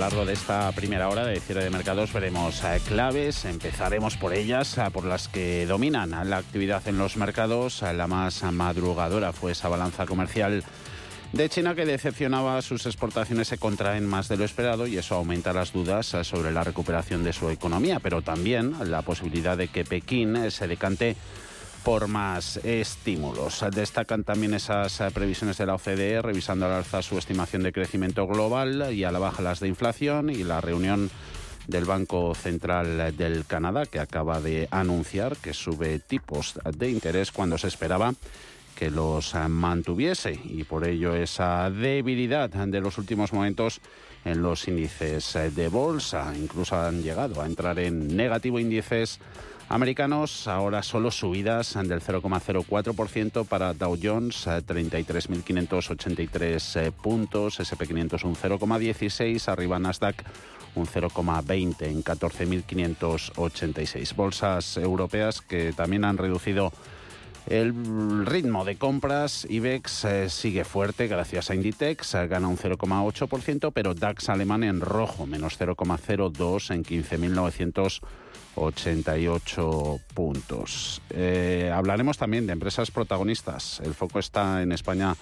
largo de esta primera hora de cierre de mercados veremos eh, claves. Empezaremos por ellas, eh, por las que dominan la actividad en los mercados. La más madrugadora fue esa balanza comercial de China que decepcionaba sus exportaciones se contraen más de lo esperado y eso aumenta las dudas sobre la recuperación de su economía, pero también la posibilidad de que Pekín se decante por más estímulos. Destacan también esas eh, previsiones de la OCDE, revisando al alza su estimación de crecimiento global y a la baja las de inflación y la reunión del Banco Central del Canadá, que acaba de anunciar que sube tipos de interés cuando se esperaba que los mantuviese y por ello esa debilidad de los últimos momentos en los índices de bolsa. Incluso han llegado a entrar en negativo índices americanos, ahora solo subidas del 0,04% para Dow Jones, 33.583 eh, puntos, SP500 un 0,16, arriba Nasdaq un 0,20 en 14.586. Bolsas europeas que también han reducido el ritmo de compras, IBEX eh, sigue fuerte gracias a Inditex, eh, gana un 0,8%, pero DAX alemán en rojo, menos 0,02 en 15.900 88 puntos. Eh, hablaremos también de empresas protagonistas. El foco está en España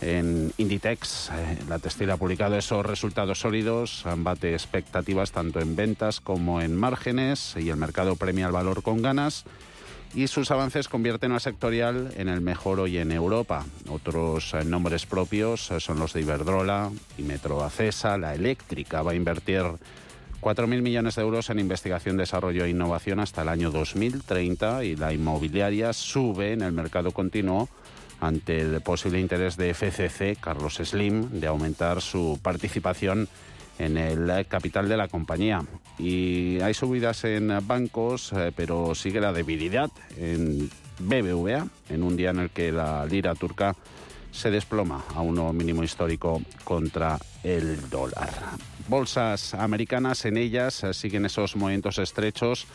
en Inditex. Eh, la textil ha publicado esos resultados sólidos, bate expectativas tanto en ventas como en márgenes y el mercado premia el valor con ganas. Y sus avances convierten al sectorial en el mejor hoy en Europa. Otros eh, nombres propios son los de Iberdrola y Metro Acesa. La eléctrica va a invertir 4.000 millones de euros en investigación, desarrollo e innovación hasta el año 2030 y la inmobiliaria sube en el mercado continuo ante el posible interés de FCC, Carlos Slim, de aumentar su participación en el capital de la compañía. Y hay subidas en bancos, eh, pero sigue la debilidad en BBVA, en un día en el que la lira turca se desploma a uno mínimo histórico contra el dólar. Bolsas americanas, en ellas eh, siguen esos movimientos estrechos,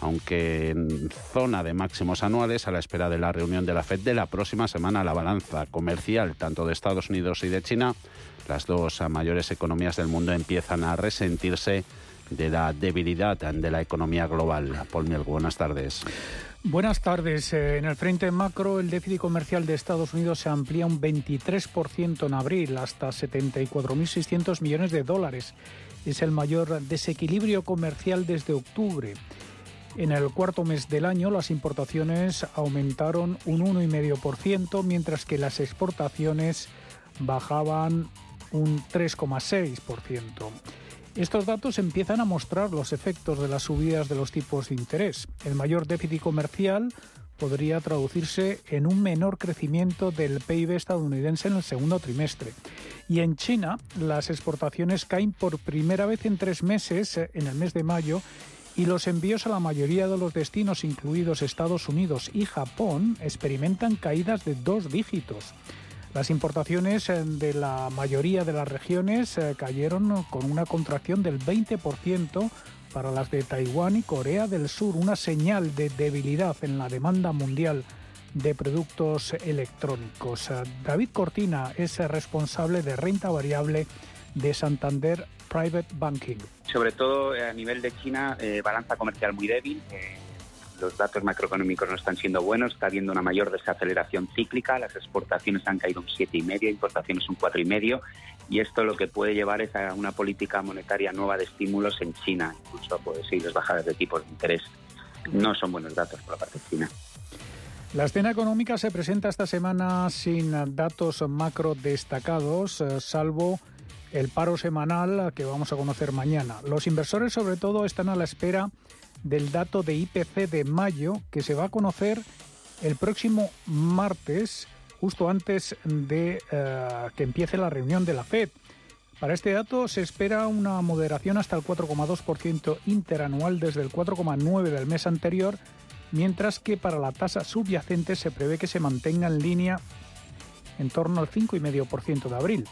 aunque en zona de máximos anuales a la espera de la reunión de la Fed de la próxima semana. La balanza comercial tanto de Estados Unidos y de China, las dos mayores economías del mundo, empiezan a resentirse de la debilidad de la economía global. Paul Miel, buenas tardes. Buenas tardes. Eh, en el frente macro, el déficit comercial de Estados Unidos se amplía un 23% en abril hasta 74.600 millones de dólares. Es el mayor desequilibrio comercial desde octubre. En el cuarto mes del año, las importaciones aumentaron un 1,5%, mientras que las exportaciones bajaban un 3,6%. Estos datos empiezan a mostrar los efectos de las subidas de los tipos de interés. El mayor déficit comercial podría traducirse en un menor crecimiento del PIB estadounidense en el segundo trimestre. Y en China, las exportaciones caen por primera vez en tres meses, eh, en el mes de mayo, y los envíos a la mayoría de los destinos, incluidos Estados Unidos y Japón, experimentan caídas de dos dígitos. Las importaciones eh, de la mayoría de las regiones eh, cayeron con una contracción del 20% para las de Taiwán y Corea del Sur, una señal de debilidad en la demanda mundial de productos electrónicos. Eh, David Cortina es responsable de renta variable de Santander Private Banking. Sobre todo a nivel de China, balanza comercial muy débil los datos macroeconómicos no están siendo buenos, está habiendo una mayor desaceleración cíclica, las exportaciones han caído un 7,5, importaciones un 4,5 y esto lo que puede llevar es a una política monetaria nueva de estímulos en China, incluso posibles bajadas de tipos de interés. No son buenos datos por la parte de China. La escena económica se presenta esta semana sin datos macro destacados, eh, salvo el paro semanal que vamos a conocer mañana. Los inversores sobre todo están a la espera del dato de IPC de mayo que se va a conocer el próximo martes, justo antes de eh, que empiece la reunión de la Fed. Para este dato se espera una moderación hasta el 4,2% interanual desde el 4,9% del mes anterior, mientras que para la tasa subyacente se prevé que se mantenga en línea en torno al 5,5% de abril.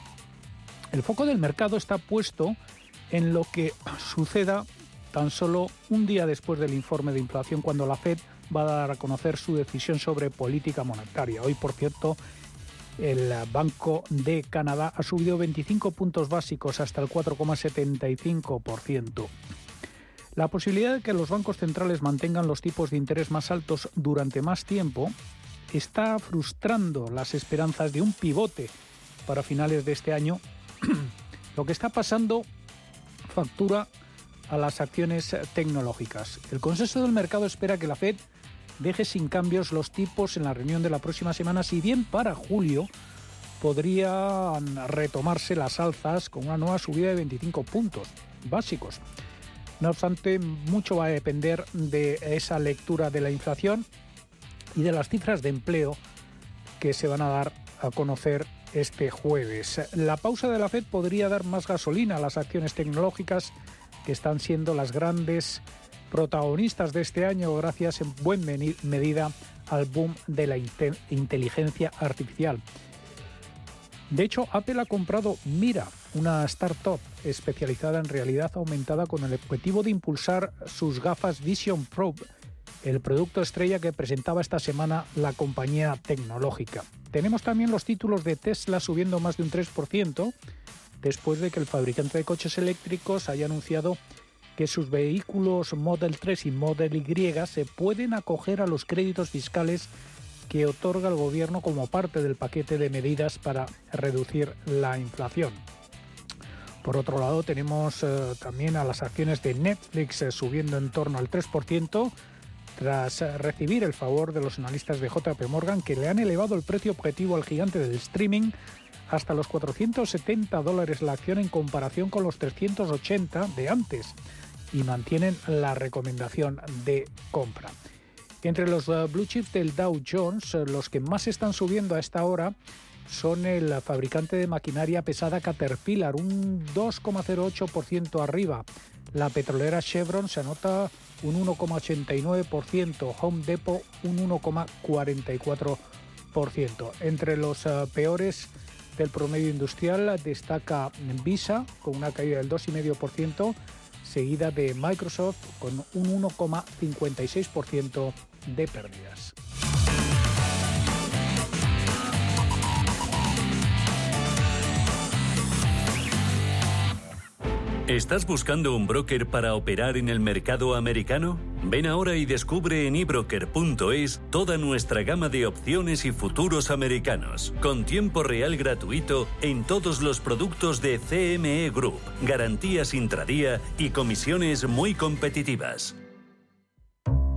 El foco del mercado está puesto en lo que suceda tan solo un día después del informe de inflación cuando la Fed va a dar a conocer su decisión sobre política monetaria. Hoy, por cierto, El Banco de Canadá ha subido 25 puntos básicos hasta el 4,75%. La posibilidad de que los bancos centrales mantengan los tipos de interés más altos durante más tiempo está frustrando las esperanzas de un pivote para finales de este año. Lo que está pasando factura a las acciones tecnológicas. El consenso del mercado espera que la Fed deje sin cambios los tipos en la reunión de la próxima semana, si bien para julio podrían retomarse las alzas con una nueva subida de 25 puntos básicos. No obstante, mucho va a depender de esa lectura de la inflación y de las cifras de empleo que se van a dar a conocer este jueves. La pausa de la Fed podría dar más gasolina a las acciones tecnológicas que están siendo las grandes protagonistas de este año gracias en buena medida al boom de la inteligencia artificial. De hecho, Apple ha comprado Mira, una startup especializada en realidad aumentada con el objetivo de impulsar sus gafas Vision Pro, el producto estrella que presentaba esta semana la compañía tecnológica. Tenemos también los títulos de Tesla subiendo más de un 3%, después de que el fabricante de coches eléctricos haya anunciado que sus vehículos Model 3 y Model Y se pueden acoger a los créditos fiscales que otorga el gobierno como parte del paquete de medidas para reducir la inflación. Por otro lado, tenemos eh, también a las acciones de Netflix eh, subiendo en torno al 3%, tras eh, recibir el favor de los analistas de JP Morgan que le han elevado el precio objetivo al gigante del streaming hasta los 470 dólares la acción en comparación con los 380 de antes y mantienen la recomendación de compra. Entre los uh, blue chips del Dow Jones, uh, los que más están subiendo a esta hora son el fabricante de maquinaria pesada Caterpillar, un 2,08% arriba. La petrolera Chevron se anota un 1,89%, Home Depot un 1,44%. Entre los uh, peores del promedio industrial destaca Visa con una caída del 2,5%, seguida de Microsoft con un 1,56% de pérdidas. ¿Estás buscando un broker para operar en el mercado americano? Ven ahora y descubre en ebroker.es toda nuestra gama de opciones y futuros americanos, con tiempo real gratuito en todos los productos de CME Group, garantías intradía y comisiones muy competitivas.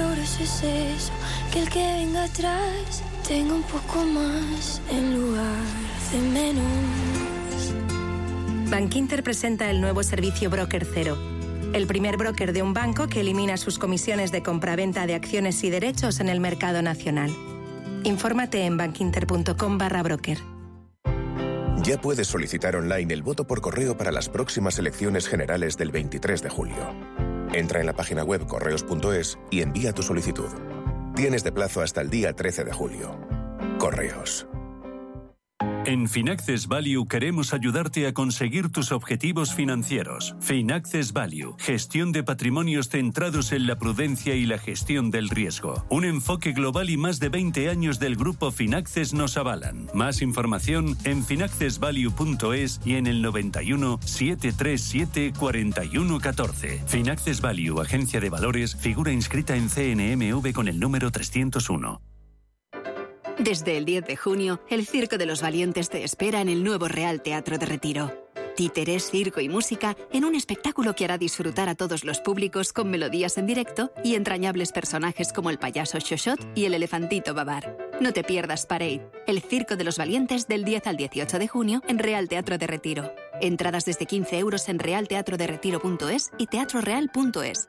Progreso es eso. Que el que venga atrás tenga un poco más en lugar de menos. Bankinter presenta el nuevo servicio Broker Cero. El primer broker de un banco que elimina sus comisiones de compraventa de acciones y derechos en el mercado nacional. Infórmate en bankinter.com barra broker. Ya puedes solicitar online el voto por correo para las próximas elecciones generales del 23 de julio. Entra en la página web correos.es y envía tu solicitud. Tienes de plazo hasta el día 13 de julio. Correos. En Finaccess Value queremos ayudarte a conseguir tus objetivos financieros. Finaccess Value, gestión de patrimonios centrados en la prudencia y la gestión del riesgo. Un enfoque global y más de 20 años del grupo Finaccess nos avalan. Más información en finaccessvalue.es y en el 91 737 4114. Finaccess Value, agencia de valores, figura inscrita en CNMV con el número 301. Desde el 10 de junio, el Circo de los Valientes te espera en el nuevo Real Teatro de Retiro. Títeres, circo y música en un espectáculo que hará disfrutar a todos los públicos con melodías en directo y entrañables personajes como el payaso Shoshot y el elefantito Babar. No te pierdas Parade, el Circo de los Valientes del 10 al 18 de junio en Real Teatro de Retiro. Entradas desde 15 euros en realteatroderetiro.es y teatroreal.es.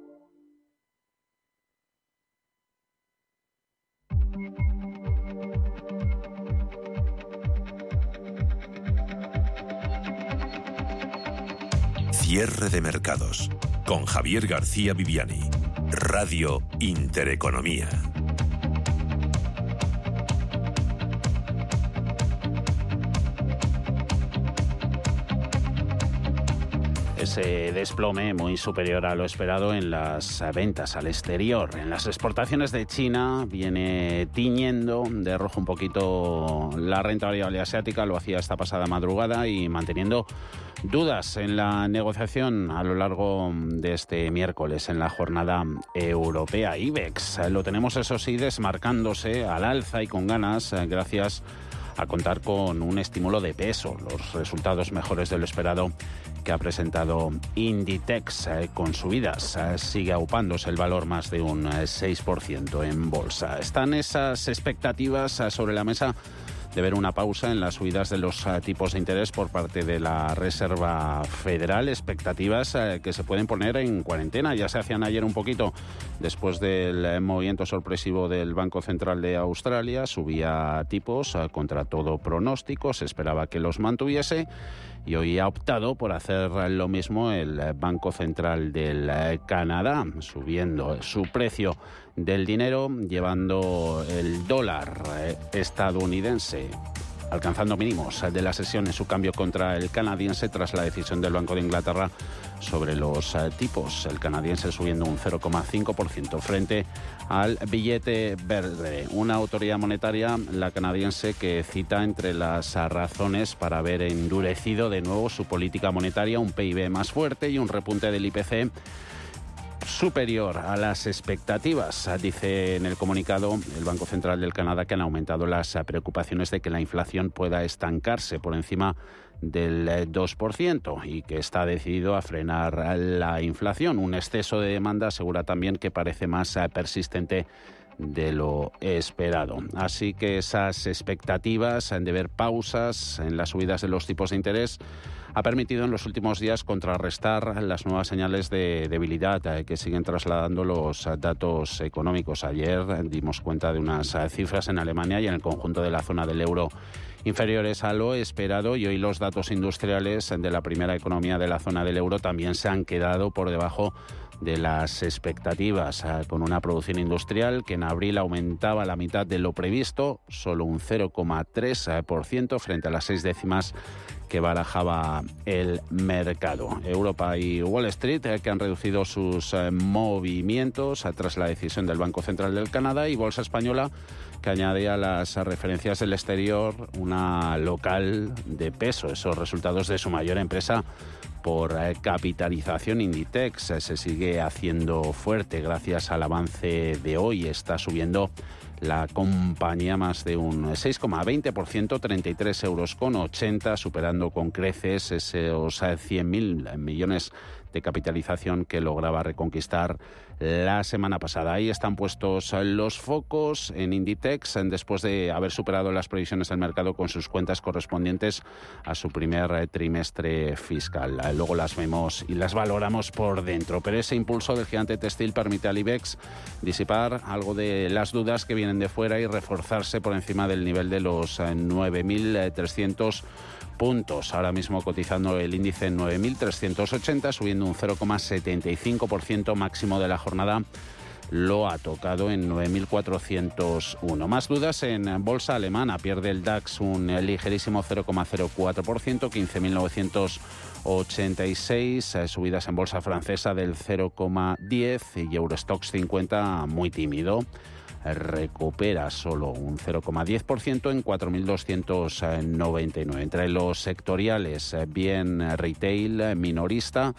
Cierre de mercados con Javier García Viviani. Radio Intereconomía. Ese desplome muy superior a lo esperado en las ventas al exterior. En las exportaciones de China viene tiñendo de rojo un poquito la renta variable asiática, lo hacía esta pasada madrugada y manteniendo dudas en la negociación a lo largo de este miércoles en la jornada europea. IBEX lo tenemos eso sí desmarcándose al alza y con ganas gracias a contar con un estímulo de peso, los resultados mejores de lo esperado que ha presentado Inditex eh, con subidas. Eh, sigue aupándose el valor más de un 6% eh, en bolsa. Están esas expectativas sobre la mesa de ver una pausa en las subidas de los tipos de interés por parte de la Reserva Federal, expectativas que se pueden poner en cuarentena. Ya se hacían ayer un poquito después del movimiento sorpresivo del Banco Central de Australia, subía tipos contra todo pronóstico, se esperaba que los mantuviese y hoy ha optado por hacer lo mismo el Banco Central del Canadá, subiendo su precio del dinero, llevando el dólar estadounidense alcanzando mínimos de la sesión en su cambio contra el canadiense tras la decisión del Banco de Inglaterra sobre los eh, tipos. El canadiense subiendo un 0,5% frente al billete verde. Una autoridad monetaria, la canadiense, que cita entre las razones para haber endurecido de nuevo su política monetaria un PIB más fuerte y un repunte del IPC superior a las expectativas, dice en el comunicado el Banco Central del Canadá que han aumentado las preocupaciones de que la inflación pueda estancarse por encima del 2% y que está decidido a frenar la inflación. Un exceso de demanda asegura también que parece más persistente de lo esperado. Así que esas expectativas de ver pausas en las subidas de los tipos de interés ha permitido en los últimos días contrarrestar las nuevas señales de debilidad eh, que siguen trasladando los datos económicos. Ayer dimos cuenta de unas eh, cifras en Alemania y en el conjunto de la zona del euro inferiores a lo esperado y hoy los datos industriales de la primera economía de la zona del euro también se han quedado por debajo de las expectativas, eh, con una producción industrial que en abril aumentaba la mitad de lo previsto, solo un 0,3% frente a las seis décimas que barajaba el mercado. Europa y Wall Street eh, que han reducido sus eh, movimientos tras la decisión del Banco Central del Canadá y Bolsa Española que añade a las referencias del exterior una local de peso, esos resultados de su mayor empresa por eh, capitalización Inditex se sigue haciendo fuerte gracias al avance de hoy. Está subiendo la compañía más de un 6,20%, 33 euros con 80, superando con creces esos 100.000 millones de capitalización que lograba reconquistar la semana pasada. Ahí están puestos los focos en Inditex después de haber superado las previsiones del mercado con sus cuentas correspondientes a su primer trimestre fiscal. Luego las vemos y las valoramos por dentro, pero ese impulso del gigante textil permite al IBEX disipar algo de las dudas que vienen de fuera y reforzarse por encima del nivel de los 9.300 puntos. Ahora mismo cotizando el índice en 9.380, subiendo un 0,75% máximo de la jornada lo ha tocado en 9.401. Más dudas en bolsa alemana. Pierde el DAX un ligerísimo 0,04%, 15.986. Subidas en bolsa francesa del 0,10 y Eurostox 50 muy tímido recupera solo un 0,10% en 4.299. Entre los sectoriales, bien retail, minorista,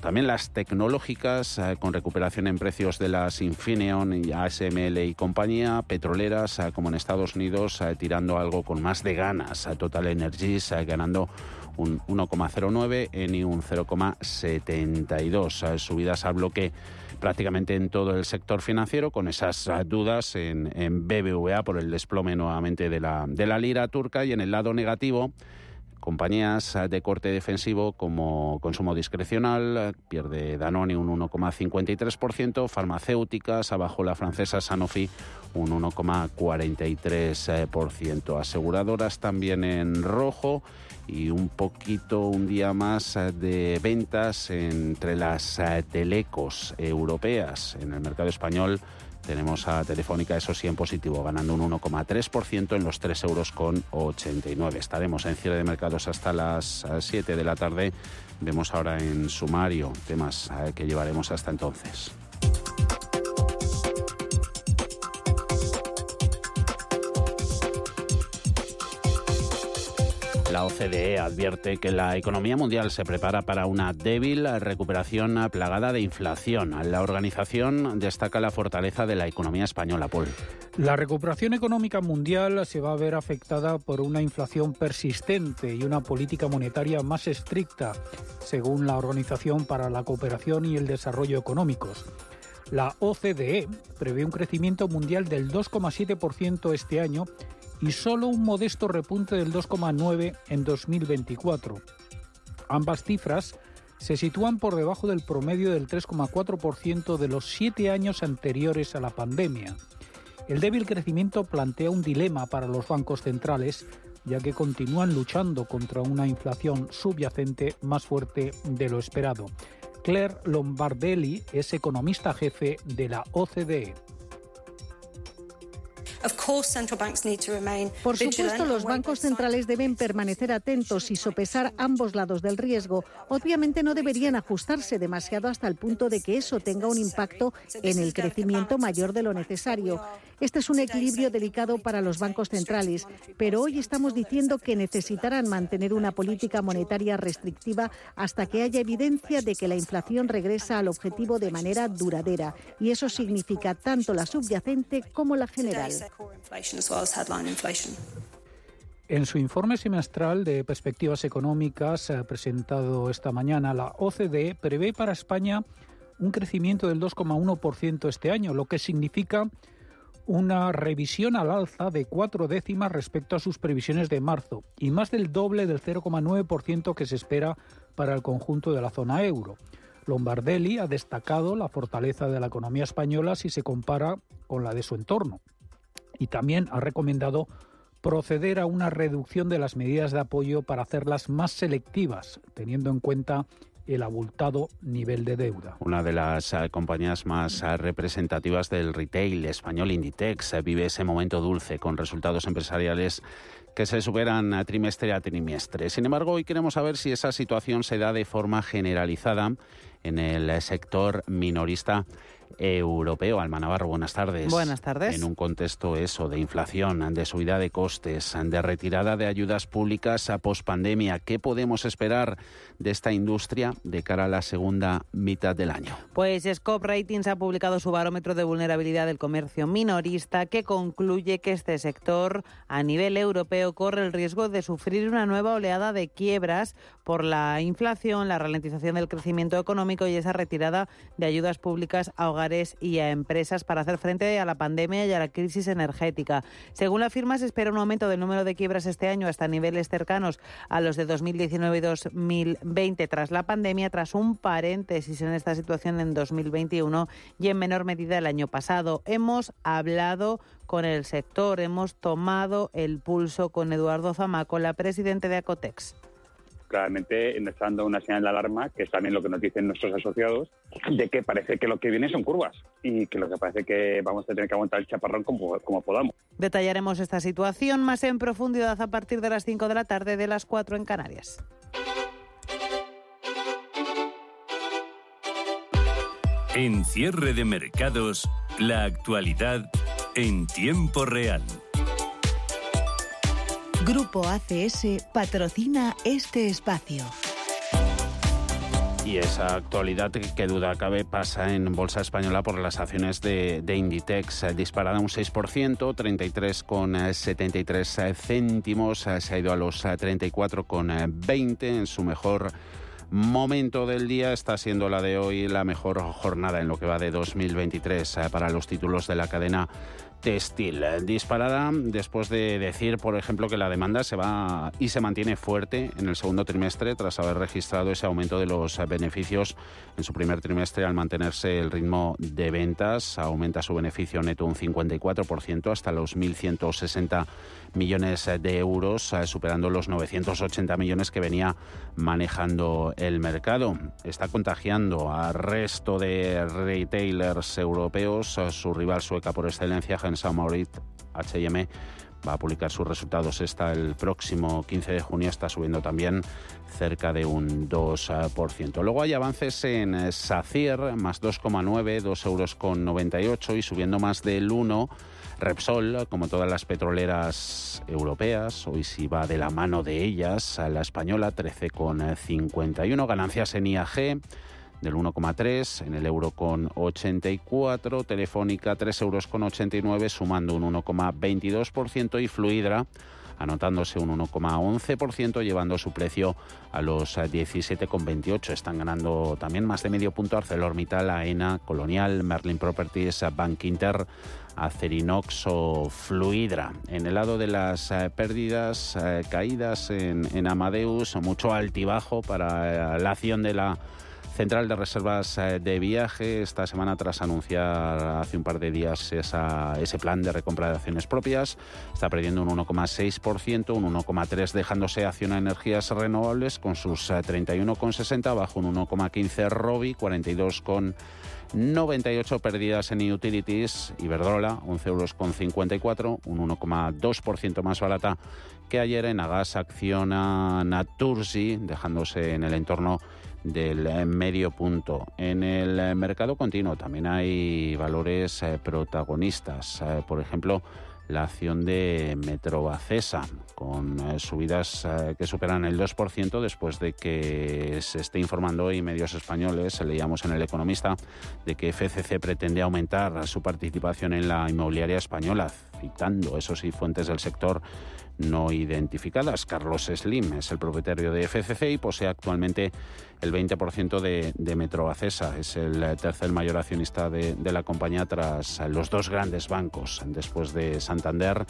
también las tecnológicas, eh, con recuperación en precios de las Infineon y ASML y compañía, petroleras, eh, como en Estados Unidos, eh, tirando algo con más de ganas. Total Energies ganando un 1,09, y un 0,72. subidas a bloque prácticamente en todo el sector financiero, con esas dudas en, en BBVA por el desplome nuevamente de la, de la lira turca y en el lado negativo Compañías de corte defensivo como consumo discrecional, pierde Danone un 1,53%, farmacéuticas, abajo la francesa Sanofi un 1,43%, aseguradoras también en rojo y un poquito un día más de ventas entre las telecos europeas. En el mercado español tenemos a Telefónica, eso sí, en positivo, ganando un 1,3% en los 3 euros con 89. Estaremos en cierre de mercados hasta las 7 de la tarde. Vemos ahora en sumario temas eh, que llevaremos hasta entonces. La OCDE advierte que la economía mundial se prepara para una débil recuperación plagada de inflación. La organización destaca la fortaleza de la economía española, Paul. La recuperación económica mundial se va a ver afectada por una inflación persistente y una política monetaria más estricta, según la Organización para la Cooperación y el Desarrollo Económicos. La OCDE prevé un crecimiento mundial del 2,7% este año y solo un modesto repunte del 2,9 en 2024. Ambas cifras se sitúan por debajo del promedio del 3,4% de los siete años anteriores a la pandemia. El débil crecimiento plantea un dilema para los bancos centrales, ya que continúan luchando contra una inflación subyacente más fuerte de lo esperado. Claire Lombardelli es economista jefe de la OCDE. Por supuesto, los bancos centrales deben permanecer atentos y sopesar ambos lados del riesgo. Obviamente no deberían ajustarse demasiado hasta el punto de que eso tenga un impacto en el crecimiento mayor de lo necesario. Este es un equilibrio delicado para los bancos centrales, pero hoy estamos diciendo que necesitarán mantener una política monetaria restrictiva hasta que haya evidencia de que la inflación regresa al objetivo de manera duradera. Y eso significa tanto la subyacente como la general. En su informe semestral de perspectivas económicas eh, presentado esta mañana, la OCDE prevé para España un crecimiento del 2,1% este año, lo que significa una revisión al alza de cuatro décimas respecto a sus previsiones de marzo y más del doble del 0,9% que se espera para el conjunto de la zona euro. Lombardelli ha destacado la fortaleza de la economía española si se compara con la de su entorno y también ha recomendado proceder a una reducción de las medidas de apoyo para hacerlas más selectivas, teniendo en cuenta el abultado nivel de deuda. Una de las eh, compañías más eh, representativas del retail español, Inditex, eh, vive ese momento dulce con resultados empresariales que se superan trimestre a trimestre. Sin embargo, hoy queremos saber si esa situación se da de forma generalizada en el sector minorista europeo. Alma Navarro, buenas tardes. Buenas tardes. En un contexto eso de inflación, de subida de costes, de retirada de ayudas públicas a pospandemia, ¿qué podemos esperar de esta industria de cara a la segunda mitad del año? Pues Scope Ratings ha publicado su barómetro de vulnerabilidad del comercio minorista que concluye que este sector a nivel europeo corre el riesgo de sufrir una nueva oleada de quiebras por la inflación, la ralentización del crecimiento económico y esa retirada de ayudas públicas a hogares y a empresas para hacer frente a la pandemia y a la crisis energética. Según la firma, se espera un aumento del número de quiebras este año hasta niveles cercanos a los de 2019 y 2020 tras la pandemia, tras un paréntesis en esta situación en 2021 y en menor medida el año pasado. Hemos hablado con el sector, hemos tomado el pulso con Eduardo Zamaco, la presidente de Acotex. Claramente nos está dando una señal de alarma, que es también lo que nos dicen nuestros asociados, de que parece que lo que viene son curvas y que lo que parece que vamos a tener que aguantar el chaparrón como, como podamos. Detallaremos esta situación más en profundidad a partir de las 5 de la tarde de las 4 en Canarias. En cierre de mercados, la actualidad en tiempo real. Grupo ACS patrocina este espacio. Y esa actualidad que duda cabe pasa en Bolsa Española por las acciones de, Inditex, disparada un 6%, 33,73 céntimos, se ha ido a los 34,20 en su mejor momento del día está siendo la de hoy la mejor jornada en lo que va de 2023 eh, para los títulos de la cadena textil. Disparada después de decir, por ejemplo, que la demanda se va y se mantiene fuerte en el segundo trimestre tras haber registrado ese aumento de los beneficios en su primer trimestre al mantenerse el ritmo de ventas. Aumenta su beneficio neto un 54% hasta los 1.160 millones de euros, eh, superando los 980 millones que venía manejando el mercado. Está contagiando al resto de retailers europeos. Su rival sueca por excelencia, Hensa Maurit, H&M, va a publicar sus resultados esta el próximo 15 de junio, está subiendo también cerca de un 2%. Luego hay avances en SACIR, más 2,9, 2 euros con 98 y subiendo más del 1 Repsol, como todas las petroleras europeas, hoy sí va de la mano de ellas, a la española 13,51, ganancias en IAG del 1,3, en el euro con 84, Telefónica 3 euros con 89, sumando un 1,22% y Fluidra anotándose un 1,11%, llevando su precio a los 17,28. Están ganando también más de medio punto ArcelorMittal, AENA, Colonial, Merlin Properties, Bank Inter, Acerinox o Fluidra. En el lado de las eh, pérdidas, eh, caídas en, en Amadeus, mucho altibajo para eh, la acción de la Central de Reservas eh, de Viaje esta semana tras anunciar hace un par de días ese plan de recompra de acciones propias. Está perdiendo un 1,6%, un 1,3% dejándose acción energías renovables con sus 31,60 eh, bajo un 1,15 Robi, 42,98 pérdidas en utilities, Iberdrola 11 euros con 54, un 1,2% más barata que ayer en Agas acciona Natursi, dejándose en el entorno del eh, medio punto. En el eh, mercado continuo también hay valores eh, protagonistas. Por ejemplo, la acción de Metrobacesa, con subidas que superan el 2% después de que se esté informando hoy medios españoles, leíamos en El Economista, de que FCC pretende aumentar su participación en la inmobiliaria española, citando, eso sí, fuentes del sector no identificadas. Carlos Slim es el propietario de FCC y posee actualmente el 20% de, de Metroacesa. Es el tercer mayor accionista de, la compañía tras los dos grandes bancos, después de Santander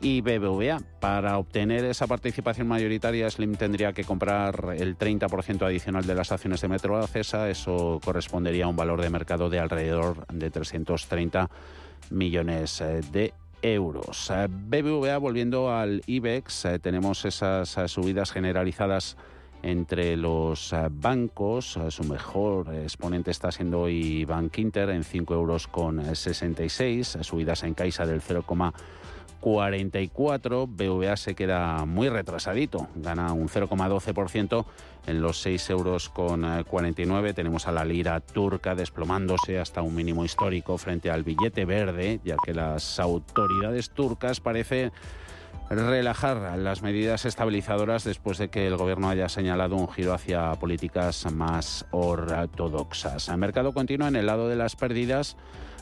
y BBVA. Para obtener esa participación mayoritaria, Slim tendría que comprar el 30% adicional de las acciones de Metroacesa. Eso correspondería a un valor de mercado de alrededor de 330 millones eh, de euros. Eh, BBVA, volviendo al IBEX, eh, tenemos esas eh, subidas generalizadas entre los bancos. Su mejor exponente está siendo hoy Bank Inter en 5 euros con 66, subidas en Caixa del 0, 44. BVA se queda muy retrasadito, gana un 0,12% en los 6 euros con 49. Tenemos a la lira turca desplomándose hasta un mínimo histórico frente al billete verde, ya que las autoridades turcas parecen relajar las medidas estabilizadoras después de que el gobierno haya señalado un giro hacia políticas más ortodoxas. El mercado continúa en el lado de las pérdidas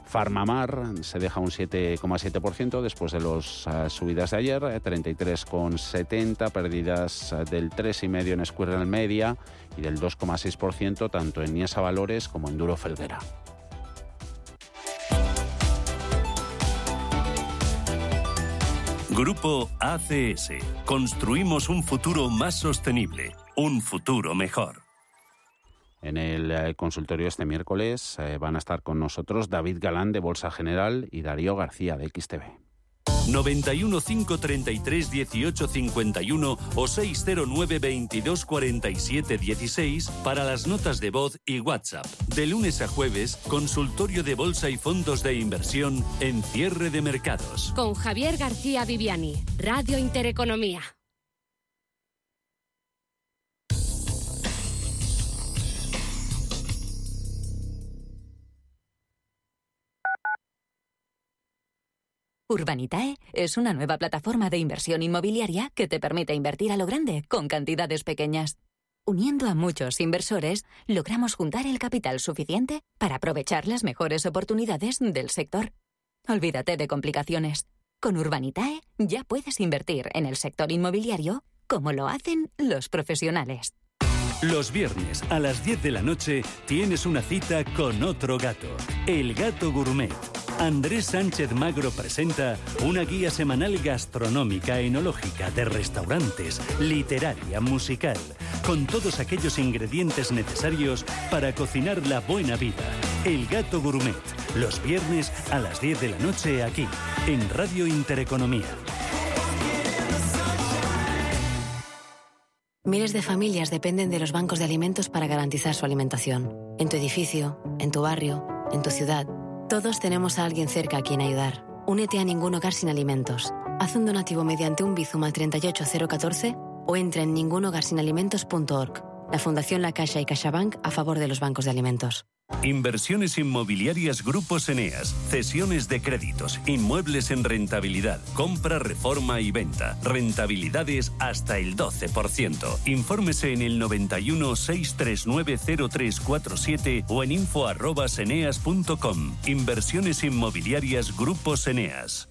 Farmamar se deja un 7,7% después de las eh, subidas de ayer, 33,70, eh, pérdidas eh, del 3,5% en Squirrel Media y del 2,6% tanto en Niesa Valores como en Duro Felguera. Grupo ACS. Construimos un futuro más sostenible, un futuro mejor. En el eh, consultorio este miércoles eh, van a estar con nosotros David Galán de Bolsa General y Darío García de XTV. 91 533 18 51 o 609 22 47 16 para las notas de voz y WhatsApp. De lunes a jueves, consultorio de bolsa y fondos de inversión en cierre de mercados. Con Javier García Viviani, Radio Intereconomía. Urbanitae es una nueva plataforma de inversión inmobiliaria que te permite invertir a lo grande con cantidades pequeñas. Uniendo a muchos inversores, logramos juntar el capital suficiente para aprovechar las mejores oportunidades del sector. Olvídate de complicaciones. Con Urbanitae ya puedes invertir en el sector inmobiliario como lo hacen los profesionales. Los viernes a las 10 de la noche tienes una cita con otro gato, el gato gourmet. Andrés Sánchez Magro presenta una guía semanal gastronómica, enológica, de restaurantes, literaria, musical, con todos aquellos ingredientes necesarios para cocinar la buena vida. El gato gourmet, los viernes a las 10 de la noche aquí, en Radio Intereconomía. Miles de familias dependen de los bancos de alimentos para garantizar su alimentación. En tu edificio, en tu barrio, en tu ciudad, todos tenemos a alguien cerca a quien ayudar. Únete a Ningún Hogar Sin Alimentos. Haz un donativo mediante un Bizum al 38014 o entra en ningunhogarsinalimentos.org. La Fundación La Caixa y CaixaBank a favor de los bancos de alimentos. Inversiones inmobiliarias Grupos Eneas, cesiones de créditos, inmuebles en rentabilidad, compra, reforma y venta, rentabilidades hasta el 12%. Infórmese en el 91 639 0347 o en info@eneas.com. Inversiones inmobiliarias Grupos Eneas.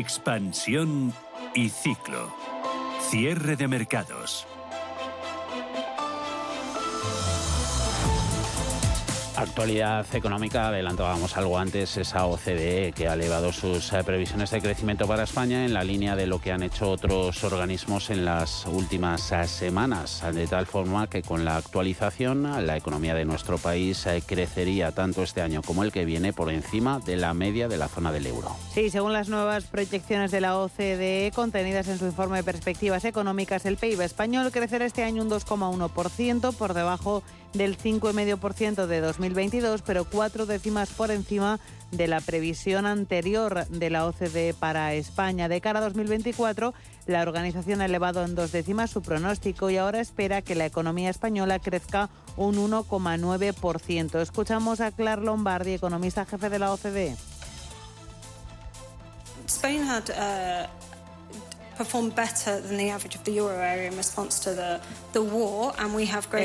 Expansión y ciclo. Cierre de mercados. Actualidad económica, adelantábamos algo antes, esa OCDE que ha elevado sus eh, previsiones de crecimiento para España en la línea de lo que han hecho otros organismos en las últimas eh, semanas, de tal forma que con la actualización la economía de nuestro país eh, crecería tanto este año como el que viene por encima de la media de la zona del euro. Sí, según las nuevas proyecciones de la OCDE contenidas en su informe de perspectivas económicas, el PIB español crecerá este año un 2,1% por debajo del 5,5% de 2022, pero cuatro décimas por encima de la previsión anterior de la OCDE para España. De cara a 2024, la organización ha elevado en dos décimas su pronóstico y ahora espera que la economía española crezca un 1,9%. Escuchamos a Clar Lombardi, economista jefe de la OCDE. Spain uh,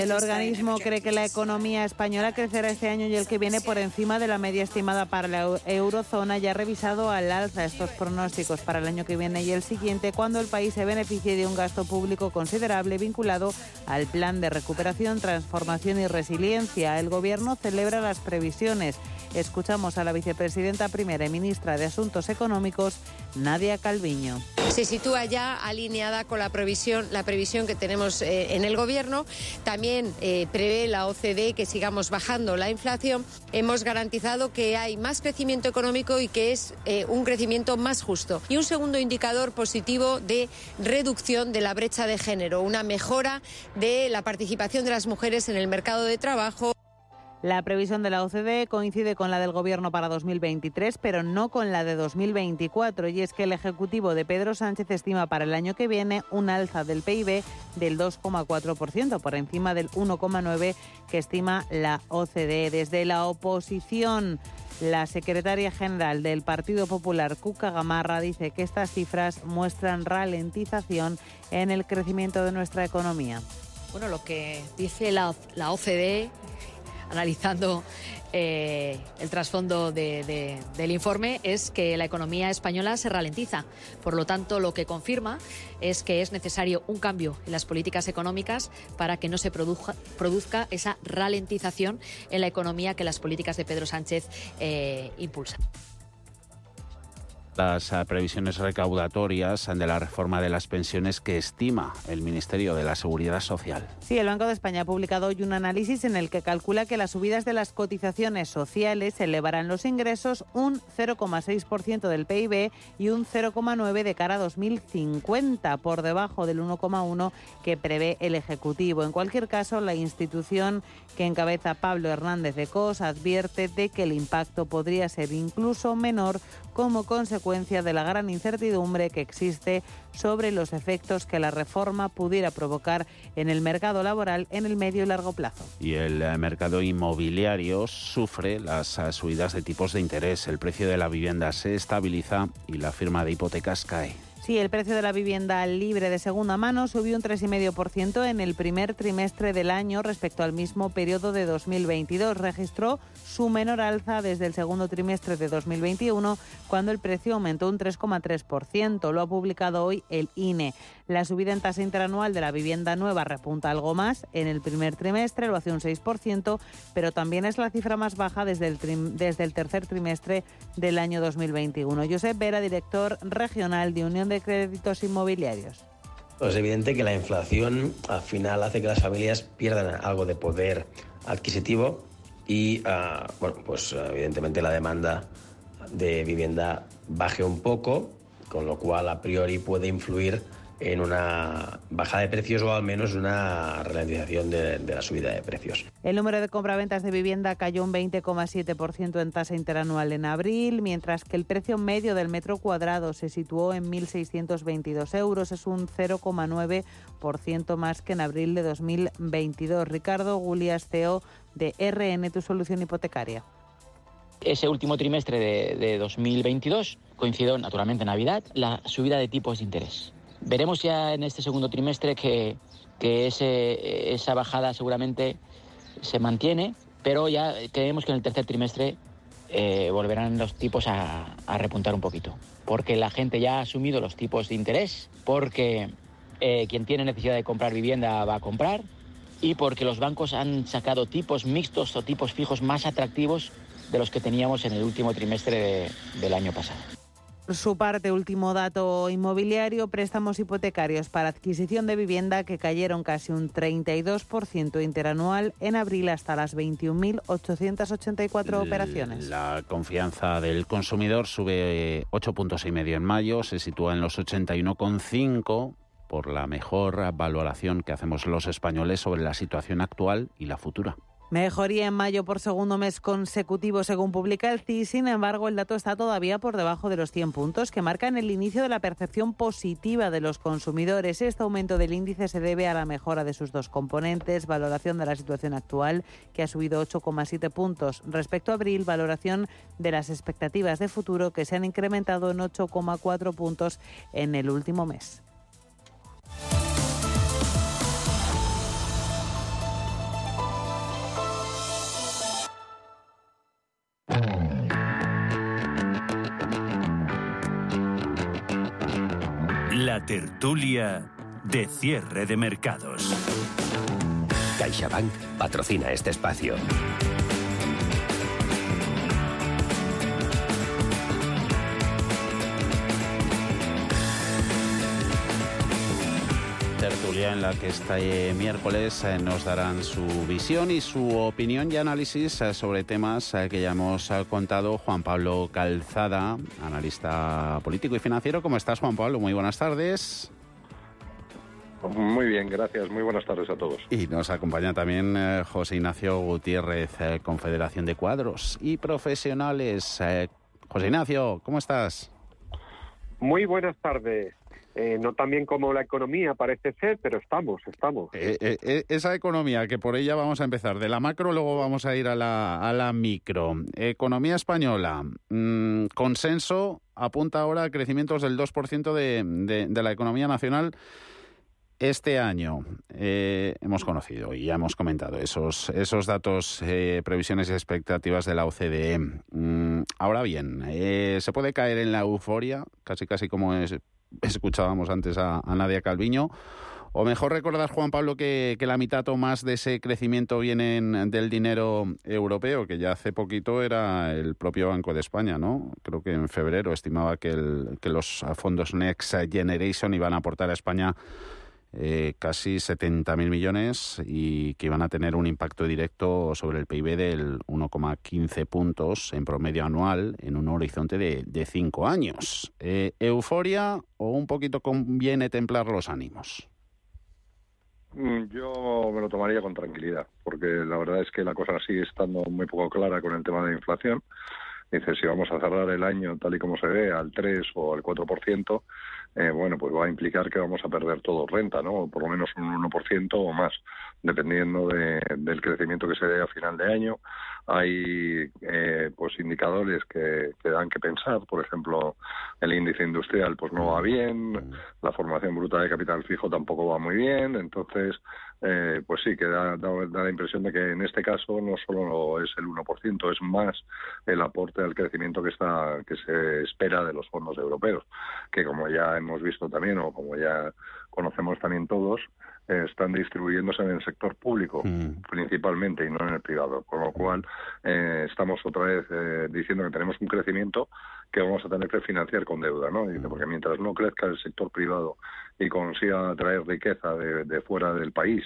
el organismo cree que la economía española crecerá este año y el que viene por encima de la media estimada para la eurozona y ha revisado al alza estos pronósticos para el año que viene y el siguiente cuando el país se beneficie de un gasto público considerable vinculado al plan de recuperación, transformación y resiliencia. El gobierno celebra las previsiones. Escuchamos a la vicepresidenta primera y ministra de Asuntos Económicos, Nadia Calviño. Se sitúa ya alineada con la previsión, la previsión que tenemos eh, en el Gobierno. También eh, prevé la OCDE que sigamos bajando la inflación. Hemos garantizado que hay más crecimiento económico y que es eh, un crecimiento más justo. Y un segundo indicador positivo de reducción de la brecha de género, una mejora de la participación de las mujeres en el mercado de trabajo. La previsión de la OCDE coincide con la del Gobierno para 2023, pero no con la de 2024. Y es que el Ejecutivo de Pedro Sánchez estima para el año que viene un alza del PIB del 2,4%, por encima del 1,9% que estima la OCDE. Desde la oposición la secretaria general del Partido Popular, Cuca Gamarra, dice que estas cifras muestran ralentización en el crecimiento de nuestra economía. Bueno, lo que dice la, OCDE, analizando eh, el trasfondo del informe es que la economía española se ralentiza. Por lo tanto, lo que confirma es que es necesario un cambio en las políticas económicas para que no se produzca esa ralentización en la economía que las políticas de Pedro Sánchez eh, impulsan las eh, previsiones recaudatorias de la reforma de las pensiones que estima el Ministerio de la Seguridad Social. Sí, el Banco de España ha publicado hoy un análisis en el que calcula que las subidas de las cotizaciones sociales elevarán los ingresos un 0,6% del PIB y un 0,9% de cara a 2050, por debajo del 1,1% que prevé el Ejecutivo. En cualquier caso, la institución que encabeza Pablo Hernández de Cos advierte de que el impacto podría ser incluso menor como consecuencia de la gran incertidumbre que existe sobre los efectos que la reforma pudiera provocar en el mercado laboral en el medio y largo plazo. Y el eh, mercado inmobiliario sufre las eh, subidas de tipos de interés. El precio de la vivienda se estabiliza y la firma de hipotecas cae. Sí, el precio de la vivienda libre de segunda mano subió un 3,5% en el primer trimestre del año respecto al mismo periodo de 2022. Registró su menor alza desde el segundo trimestre de 2021, cuando el precio aumentó un 3,3%. Lo ha publicado hoy el INE. La subida en tasa interanual de la vivienda nueva repunta algo más. En el primer trimestre lo hace un 6%, pero también es la cifra más baja desde el, tercer trimestre del año 2021. Josep Vera, director regional de Unión de créditos inmobiliarios? Pues es evidente que la inflación al final hace que las familias pierdan algo de poder adquisitivo y, ah, bueno, pues evidentemente la demanda de vivienda baje un poco, con lo cual a priori puede influir en una bajada de precios o al menos una ralentización de, la subida de precios. El número de compraventas de vivienda cayó un 20,7% en tasa interanual en abril, mientras que el precio medio del metro cuadrado se situó en 1.622 euros. Es un 0,9% más que en abril de 2022. Ricardo Gulias, CEO de RN, tu solución hipotecaria. Ese último trimestre de, de 2022 coincidió naturalmente en Navidad la subida de tipos de interés Veremos ya en este segundo trimestre que, esa bajada seguramente se mantiene, pero ya creemos que en el tercer trimestre eh, volverán los tipos a, repuntar un poquito, porque la gente ya ha asumido los tipos de interés, porque eh, quien tiene necesidad de comprar vivienda va a comprar y porque los bancos han sacado tipos mixtos o tipos fijos más atractivos de los que teníamos en el último trimestre del año pasado su parte, último dato inmobiliario, préstamos hipotecarios para adquisición de vivienda que cayeron casi un 32% interanual en abril hasta las 21.884 operaciones. La confianza del consumidor sube 8 puntos y medio en mayo, se sitúa en los 81,5 por la mejor valoración que hacemos los españoles sobre la situación actual y la futura. Mejoría en mayo por segundo mes consecutivo, según publica el CIS. Sin embargo, el dato está todavía por debajo de los 100 puntos que marcan el inicio de la percepción positiva de los consumidores. Este aumento del índice se debe a la mejora de sus dos componentes, valoración de la situación actual, que ha subido 8,7 puntos respecto a abril, valoración de las expectativas de futuro, que se han incrementado en 8,4 puntos en el último mes. La tertulia de cierre de mercados. CaixaBank patrocina este espacio. Tertulia en la que este miércoles eh, nos darán su visión y su opinión y análisis eh, sobre temas eh, que ya hemos contado Juan Pablo Calzada, analista político y financiero. ¿Cómo estás, Juan Pablo? Muy buenas tardes. Muy bien, gracias. Muy buenas tardes a todos. Y nos acompaña también eh, José Ignacio Gutiérrez, eh, Confederación de Cuadros y Profesionales. Eh, José Ignacio, ¿cómo estás? Muy buenas tardes. No tan bien como la economía parece ser, pero estamos, estamos. esa economía, que por ella vamos a empezar, de la macro luego vamos a ir a la, micro. Economía española, mm, consenso, apunta ahora a crecimientos del 2% de, de, la economía nacional este año eh, hemos conocido y ya hemos comentado esos, esos datos, eh, previsiones y expectativas de la OCDE. Mm, ahora bien, eh, se puede caer en la euforia, casi casi como escuchábamos antes a, Nadia Calviño, o mejor recordar, Juan Pablo, que, la mitad o más de ese crecimiento viene del dinero europeo, que ya hace poquito era el propio Banco de España, ¿no? Creo que en febrero estimaba que, el, que los fondos Next Generation iban a aportar a España eh, casi 70.000 millones y que iban a tener un impacto directo sobre el PIB del 1,15 puntos en promedio anual en un horizonte de, de cinco años. Eh, ¿Euforia o un poquito conviene templar los ánimos? Mm, yo me lo tomaría con tranquilidad, porque la verdad es que la cosa sigue estando muy poco clara con el tema de inflación. Dice, si vamos a cerrar el año tal y como se ve, al 3 o al 4%, eh, bueno, pues va a implicar que vamos a perder todo renta, ¿no? Por lo menos un 1% o más, dependiendo del crecimiento que se dé a final de año. Hay eh, pues indicadores que, que, dan que pensar, por ejemplo, el índice industrial pues no va bien, la formación bruta de capital fijo tampoco va muy bien, entonces eh, pues sí, que da, da, la impresión de que en este caso no solo es el 1%, es más el aporte al crecimiento que está que se espera de los fondos europeos, que como ya hemos visto también o como ya conocemos también todos, están distribuyéndose en el sector público mm. principalmente y no en el privado, con lo cual eh, estamos otra vez eh, diciendo que tenemos un crecimiento que vamos a tener que financiar con deuda, ¿no? Mm. porque mientras no crezca el sector privado y consiga traer riqueza de, fuera del país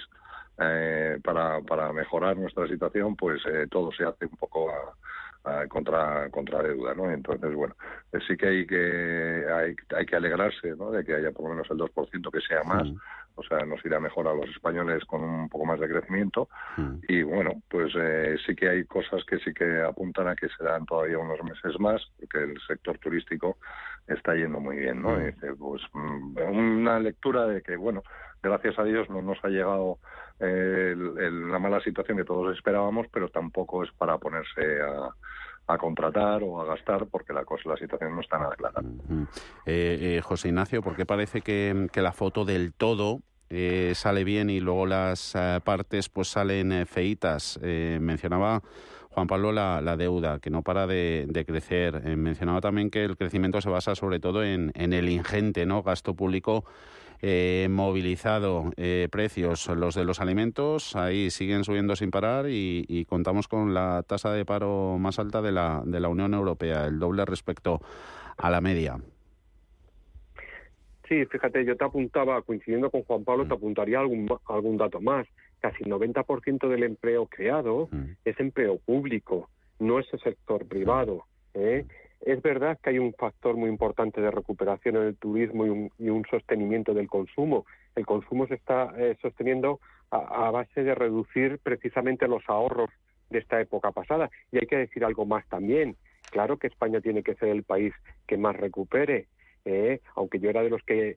para, para mejorar nuestra situación, pues todo se hace un poco a, contra contra deuda, ¿no? Entonces, bueno, pues sí que hay que hay, hay que alegrarse, ¿no? De que haya por lo menos el 2% que sea más, o sea, nos irá mejor a los españoles con un poco más de crecimiento. Y bueno, pues eh, sí que hay cosas que sí que apuntan a que serán todavía unos meses más, porque el sector turístico está yendo muy bien, ¿no? pues mm, una lectura de que, bueno, gracias a Dios no nos ha llegado eh, la mala situación que todos esperábamos, pero tampoco es para ponerse a, contratar o a gastar porque la cosa, la situación no está nada clara. Eh, eh, José Ignacio, ¿por qué parece que, la foto del todo eh, sale bien y luego las partes pues salen feitas? mencionaba Juan Pablo la, deuda, que no para de, crecer. mencionaba también que el crecimiento se basa sobre todo en, en el ingente no gasto público eh, movilizado eh, precios, los de los alimentos, ahí siguen subiendo sin parar y, contamos con la tasa de paro más alta de la, de la Unión Europea, el doble respecto a la media. Sí, fíjate, yo te apuntaba, coincidiendo con Juan Pablo, te mm. apuntaría algún, algún dato más. Casi el 90% del empleo creado mm. es empleo público, no es el sector privado. ¿eh? Es verdad que hay un factor muy importante de recuperación en el turismo y un, sostenimiento del consumo. El consumo se está eh, sosteniendo a, base de reducir precisamente los ahorros de esta época pasada. Y hay que decir algo más también. Claro que España tiene que ser el país que más recupere, eh, aunque yo era de los que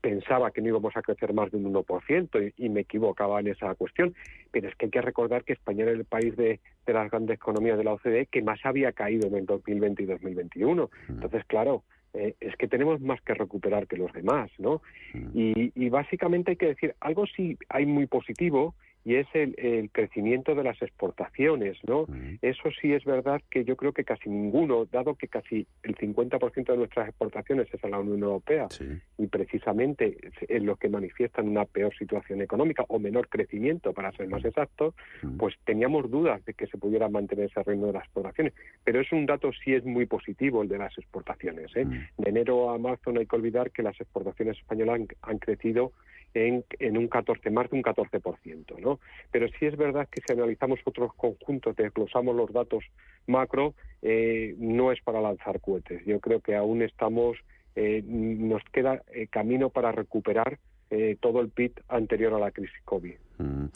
pensaba que no íbamos a crecer más de un 1% y, me equivocaba en esa cuestión. Pero es que hay que recordar que España era el país de, las grandes economías de la OCDE que más había caído en el 2020 y 2021. Mm. Entonces, claro, eh, es que tenemos más que recuperar que los demás, ¿no? Mm. Y, y básicamente hay que decir, algo sí hay muy positivo y es el, el, crecimiento de las exportaciones, ¿no? Eso sí es verdad que yo creo que casi ninguno, dado que casi el 50% de nuestras exportaciones es a la Unión Europea y precisamente es lo que manifiestan una peor situación económica o menor crecimiento, para ser más exactos, pues teníamos dudas de que se pudiera mantener ese ritmo de las exportaciones. Pero es un dato sí es muy positivo el de las exportaciones. ¿eh? De enero a marzo no hay que olvidar que las exportaciones españolas han crecido en, un 14, más de un 14%, ¿no? Pero sí es verdad que si analizamos otros conjuntos, desglosamos los datos macro, eh, no es para lanzar cohetes. Yo creo que aún estamos, eh, nos queda eh, camino para recuperar eh, todo el PIB anterior a la crisis COVID. Mm.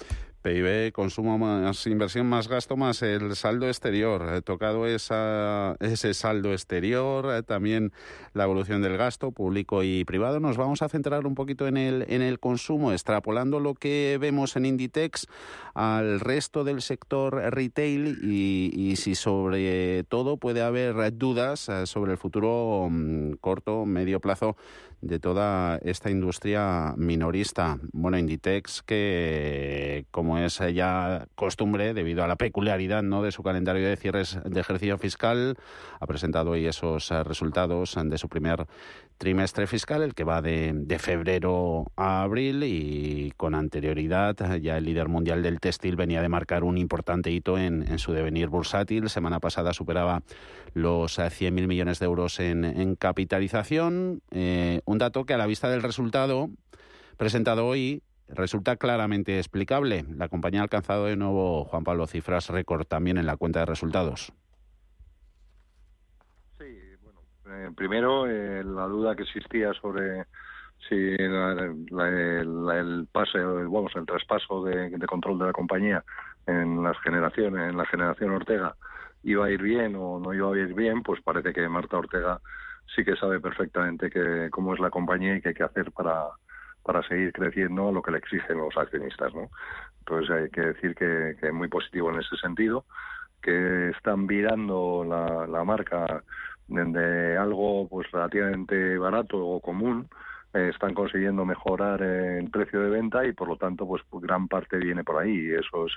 PIB, consumo más inversión, más gasto, más el saldo exterior. He tocado esa, ese saldo exterior, eh, también la evolución del gasto público y privado. Nos vamos a centrar un poquito en el, en el consumo, extrapolando lo que vemos en Inditex al resto del sector retail y, y si sobre todo puede haber dudas eh, sobre el futuro mm, corto, medio plazo de toda esta industria minorista. Bueno, Inditex, que como es ya costumbre, debido a la peculiaridad ¿no? de su calendario de cierres de ejercicio fiscal, ha presentado hoy esos resultados de su primer trimestre fiscal, el que va de, de, febrero a abril y con anterioridad ya el líder mundial del textil venía de marcar un importante hito en, en su devenir bursátil. Semana pasada superaba los 100.000 eh, millones de euros en, en capitalización. Eh, un dato que a la vista del resultado presentado hoy resulta claramente explicable. La compañía ha alcanzado de nuevo, Juan Pablo, cifras récord también en la cuenta de resultados. Eh, primero, eh, la duda que existía sobre si la, el pase, vamos, el traspaso de, control de la compañía en las generaciones, en la generación Ortega, iba a ir bien o no iba a ir bien, pues parece que Marta Ortega sí que sabe perfectamente que cómo es la compañía y qué hay que hacer para para seguir creciendo lo que le exigen los accionistas, ¿no? Entonces hay que decir que, es muy positivo en ese sentido, que están virando la marca de algo pues relativamente barato o común eh, están consiguiendo mejorar el precio de venta y por lo tanto pues gran parte viene por ahí. Y eso es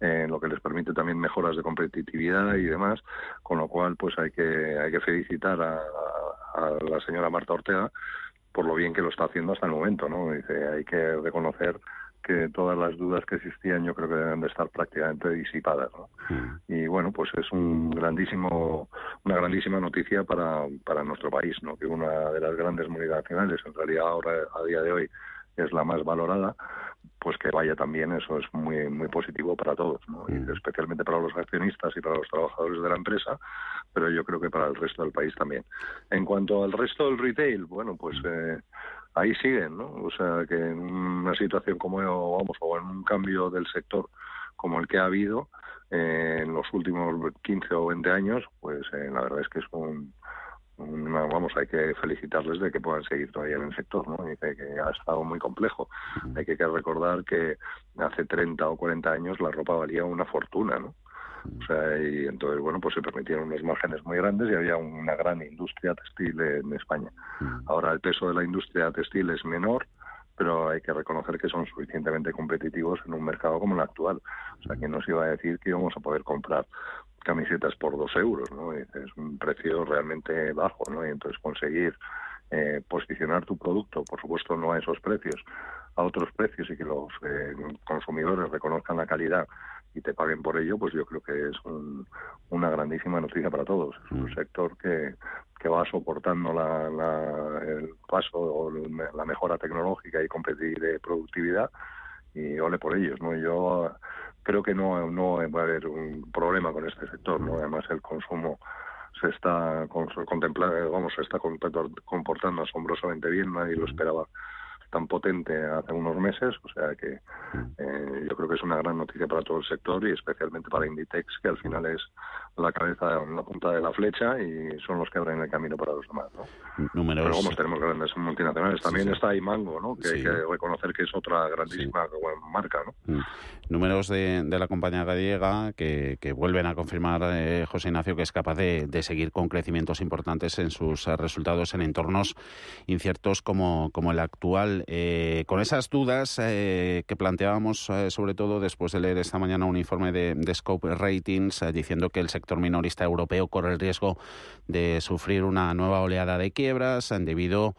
eh, lo que les permite también mejoras de competitividad y demás. Con lo cual pues hay que hay que felicitar a, a la señora Marta Ortega por lo bien que lo está haciendo hasta el momento no dice hay que reconocer que todas las dudas que existían yo creo que deben de estar prácticamente disipadas ¿no? mm. y bueno pues es un grandísimo una grandísima noticia para, para nuestro país no que una de las grandes multinacionales en realidad ahora a día de hoy es la más valorada pues que vaya también eso es muy muy positivo para todos ¿no? y Mm. especialmente para los accionistas y para los trabajadores de la empresa pero yo creo que para el resto del país también en cuanto al resto del retail bueno pues eh, ahí siguen, ¿no? O sea, que en una situación como, vamos, o en un cambio del sector como el que ha habido eh, en los últimos 15 o 20 años, pues eh, la verdad es que es un, una, vamos, hay que felicitarles de que puedan seguir todavía en el sector, ¿no? Y que, que ha estado muy complejo. Hay que, que recordar que hace 30 o 40 años la ropa valía una fortuna, ¿no? O sea, y entonces, bueno, pues se permitieron unos márgenes muy grandes y había una gran industria textil en España. Ahora el peso de la industria textil es menor, pero hay que reconocer que son suficientemente competitivos en un mercado como el actual. O sea, que nos iba a decir que íbamos a poder comprar camisetas por dos euros, ¿no? Es un precio realmente bajo, ¿no? Y entonces conseguir eh, posicionar tu producto, por supuesto no a esos precios, a otros precios y que los eh, consumidores reconozcan la calidad y te paguen por ello, pues yo creo que es un, una grandísima noticia para todos. Es un sector que, que va soportando la, la, el paso o la mejora tecnológica y de productividad y ole por ellos. ¿no? Yo creo que no, no va a haber un problema con este sector. ¿no? Además, el consumo se está contemplando, vamos, se está comportando asombrosamente bien, nadie lo esperaba tan potente hace unos meses, o sea que eh, yo creo que es una gran noticia para todo el sector y especialmente para Inditex, que al final es la cabeza, la punta de la flecha y son los que abren el camino para los demás. ¿no? Números... Pero como tenemos grandes multinacionales, también sí, sí. está Imango, ¿no? que sí. hay que reconocer que es otra grandísima marca. ¿no? Números de, de, la compañía gallega que, que vuelven a confirmar, eh, José Ignacio, que es capaz de, de, seguir con crecimientos importantes en sus resultados en entornos inciertos como, como el actual. Eh, con esas dudas eh, que planteábamos, eh, sobre todo después de leer esta mañana un informe de, Scope Ratings diciendo que el sector minorista europeo corre el riesgo de sufrir una nueva oleada de quiebras debido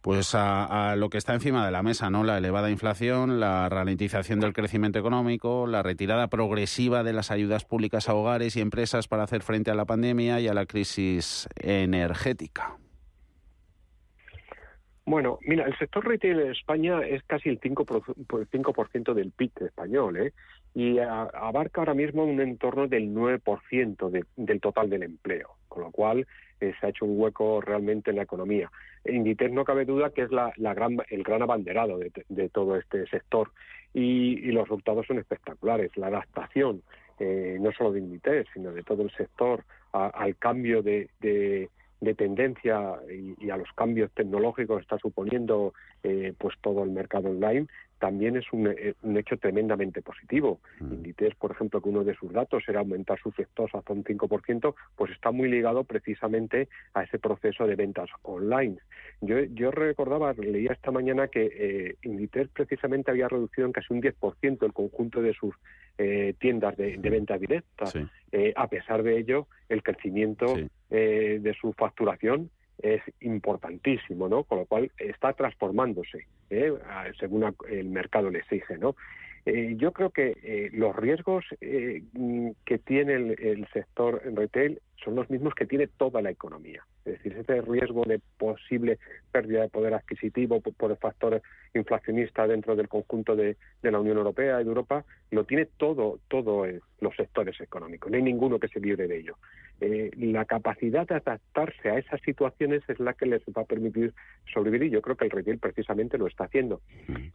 pues a, a, lo que está encima de la mesa, ¿no? La elevada inflación, la ralentización del crecimiento económico, la retirada progresiva de las ayudas públicas a hogares y empresas para hacer frente a la pandemia y a la crisis energética. Bueno, mira, el sector retail en España es casi el 5%, el 5 del PIB español, ¿eh? Y a, abarca ahora mismo un entorno del 9% de, del total del empleo, con lo cual eh, se ha hecho un hueco realmente en la economía. Inditex no cabe duda que es la, gran, el gran abanderado de, todo este sector y, los resultados son espectaculares. La adaptación, eh, no solo de Inditex, sino de todo el sector al cambio de, tendencia y, a los cambios tecnológicos está suponiendo eh, pues todo el mercado online también es un, eh, hecho tremendamente positivo. Mm. Inditex, por ejemplo, que uno de sus datos era aumentar sus sectores hasta un 5%, pues está muy ligado precisamente a ese proceso de ventas online. Yo, yo recordaba, leía esta mañana que eh, Inditex precisamente había reducido en casi un 10% el conjunto de sus eh, tiendas de, venta directa. Eh, a pesar de ello, el crecimiento de su facturación es importantísimo, ¿no? Con lo cual está transformándose, ¿eh? según el mercado le exige, ¿no? Eh, yo creo que eh, los riesgos que tiene el, sector retail son los mismos que tiene toda la economía. Es decir, ese riesgo de posible pérdida de poder adquisitivo por, el factor inflacionista dentro del conjunto de, la Unión Europea y de Europa lo tiene todo, todo los sectores económicos. No hay ninguno que se libre de ello. Eh, la capacidad de adaptarse a esas situaciones es la que les va a permitir sobrevivir y yo creo que el retail precisamente lo está haciendo.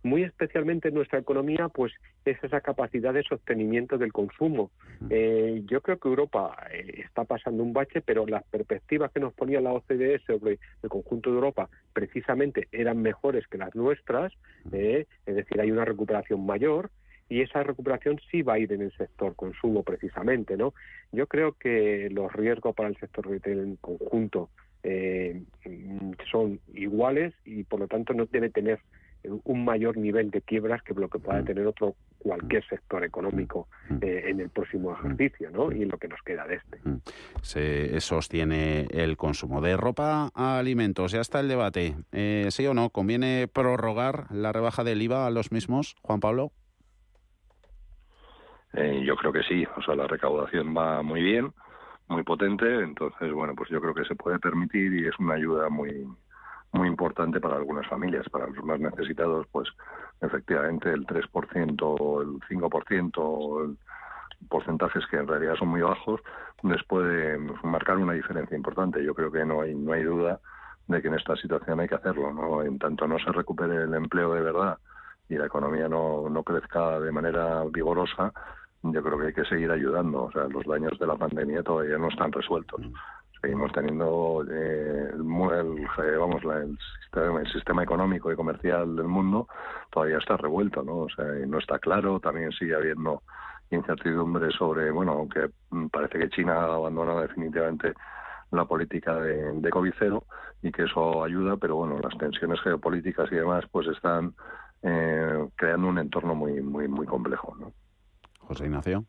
Muy especialmente en nuestra economía, pues es esa capacidad de sostenimiento del consumo. Eh, yo creo que Europa eh, está pasando un bache, pero las perspectivas que nos ponía la OCDE sobre el conjunto de Europa precisamente eran mejores que las nuestras, es decir, hay una recuperación mayor y esa recuperación sí va a ir en el sector consumo precisamente, ¿no? Yo creo que los riesgos para el sector retail en conjunto eh, son iguales y por lo tanto no debe tener un mayor nivel de quiebras que lo que pueda mm. tener otro cualquier sector económico mm. eh, en el próximo mm. ejercicio, ¿no? Y lo que nos queda de este. Se sostiene el consumo de ropa a alimentos. Ya está el debate. Eh, ¿Sí o no? ¿Conviene prorrogar la rebaja del IVA a los mismos, Juan Pablo? Eh, yo creo que sí, o sea, la recaudación va muy bien, muy potente, entonces, bueno, pues yo creo que se puede permitir y es una ayuda muy muy importante para algunas familias, para los más necesitados, pues efectivamente el 3%, el 5%, el porcentajes que en realidad son muy bajos, les puede marcar una diferencia importante. Yo creo que no hay no hay duda de que en esta situación hay que hacerlo, ¿no? En tanto no se recupere el empleo de verdad y la economía no, no crezca de manera vigorosa, yo creo que hay que seguir ayudando. O sea, los daños de la pandemia todavía no están resueltos. Seguimos teniendo eh, el, vamos, el, sistema, el sistema económico y comercial del mundo todavía está revuelto, ¿no? O sea, no está claro. También sigue habiendo incertidumbre sobre, bueno, aunque parece que China ha abandonado definitivamente la política de, de COVID y que eso ayuda, pero bueno, las tensiones geopolíticas y demás pues están eh, creando un entorno muy muy muy complejo. ¿no? José Ignacio.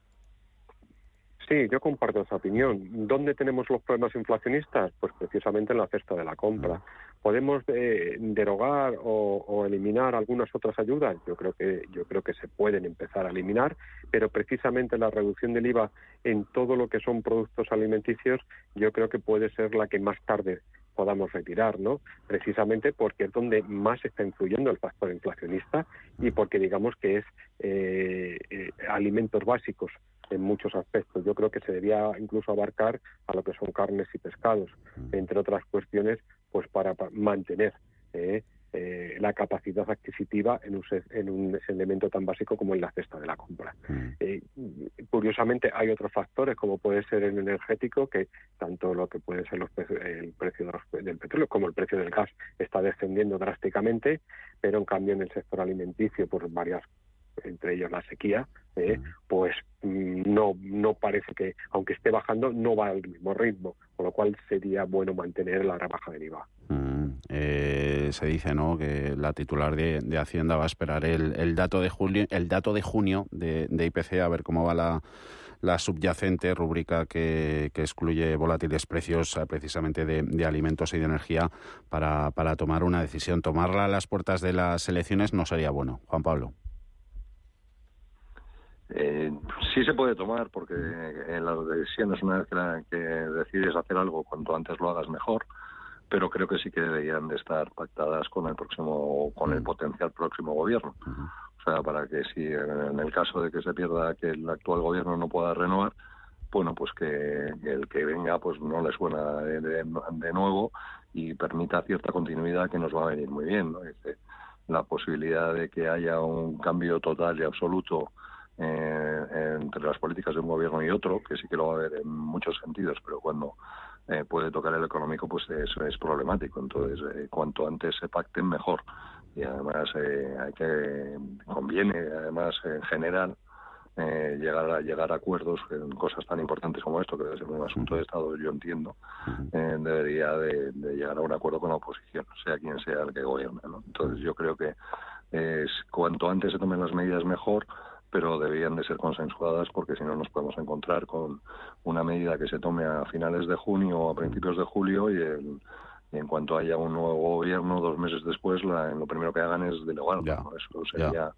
Sí, yo comparto esa opinión. ¿Dónde tenemos los problemas inflacionistas? Pues precisamente en la cesta de la compra. ¿Podemos eh, derogar o, eliminar algunas otras ayudas? Yo creo que yo creo que se pueden empezar a eliminar, pero precisamente la reducción del IVA en todo lo que son productos alimenticios, yo creo que puede ser la que más tarde podamos retirar, ¿no? Precisamente porque es donde más está influyendo el factor inflacionista y porque digamos que es eh, eh, alimentos básicos en muchos aspectos. Yo creo que se debía incluso abarcar a lo que son carnes y pescados, entre otras cuestiones, pues para, mantener eh, eh, la capacidad adquisitiva en un, en un elemento tan básico como en la cesta de la compra. Mm. Eh, curiosamente, hay otros factores, como puede ser el energético, que tanto lo que puede ser el precio del petróleo como el precio del gas está descendiendo drásticamente, pero en cambio en el sector alimenticio, por varias entre ellos la sequía, eh, pues mm, no, no parece que, aunque esté bajando, no va al mismo ritmo, con lo cual sería bueno mantener la rebaja del IVA. Mm, eh, se dice ¿no? que la titular de, Hacienda va a esperar el, dato de julio, el dato de junio de, IPC a ver cómo va la, la subyacente rúbrica que, excluye volátiles precios eh, precisamente de, de, alimentos y de energía para, para tomar una decisión. Tomarla a las puertas de las elecciones no sería bueno. Juan Pablo. Eh, sí se puede tomar porque en las decisiones una vez que, decides hacer algo cuanto antes lo hagas mejor pero creo que sí que deberían de estar pactadas con el próximo con el mm. potencial próximo gobierno o sea para que si en el caso de que se pierda que el actual gobierno no pueda renovar bueno, pues que el que venga pues no le suena de, de, nuevo y permita cierta continuidad que nos va a venir muy bien, ¿no? la posibilidad de que haya un cambio total y absoluto eh, entre las políticas de un gobierno y otro, que sí que lo va a haber en muchos sentidos, pero cuando eh, puede tocar el económico, pues eso es problemático. Entonces, eh, cuanto antes se pacten, mejor. Y además, hay que conviene, además, en general, eh, llegar a llegar a acuerdos en cosas tan importantes como esto, que debe ser un asunto de Estado, yo entiendo, eh, debería de, llegar a un acuerdo con la oposición, sea quien sea el que gobierne. Entonces yo creo que es, cuanto antes se tomen las medidas mejor, pero deberían de ser consensuadas porque si no nos podemos encontrar con una medida que se tome a finales de junio o a principios de julio y, en cuanto haya un nuevo gobierno, dos meses después, la, lo primero que hagan es delegar. Eso sería...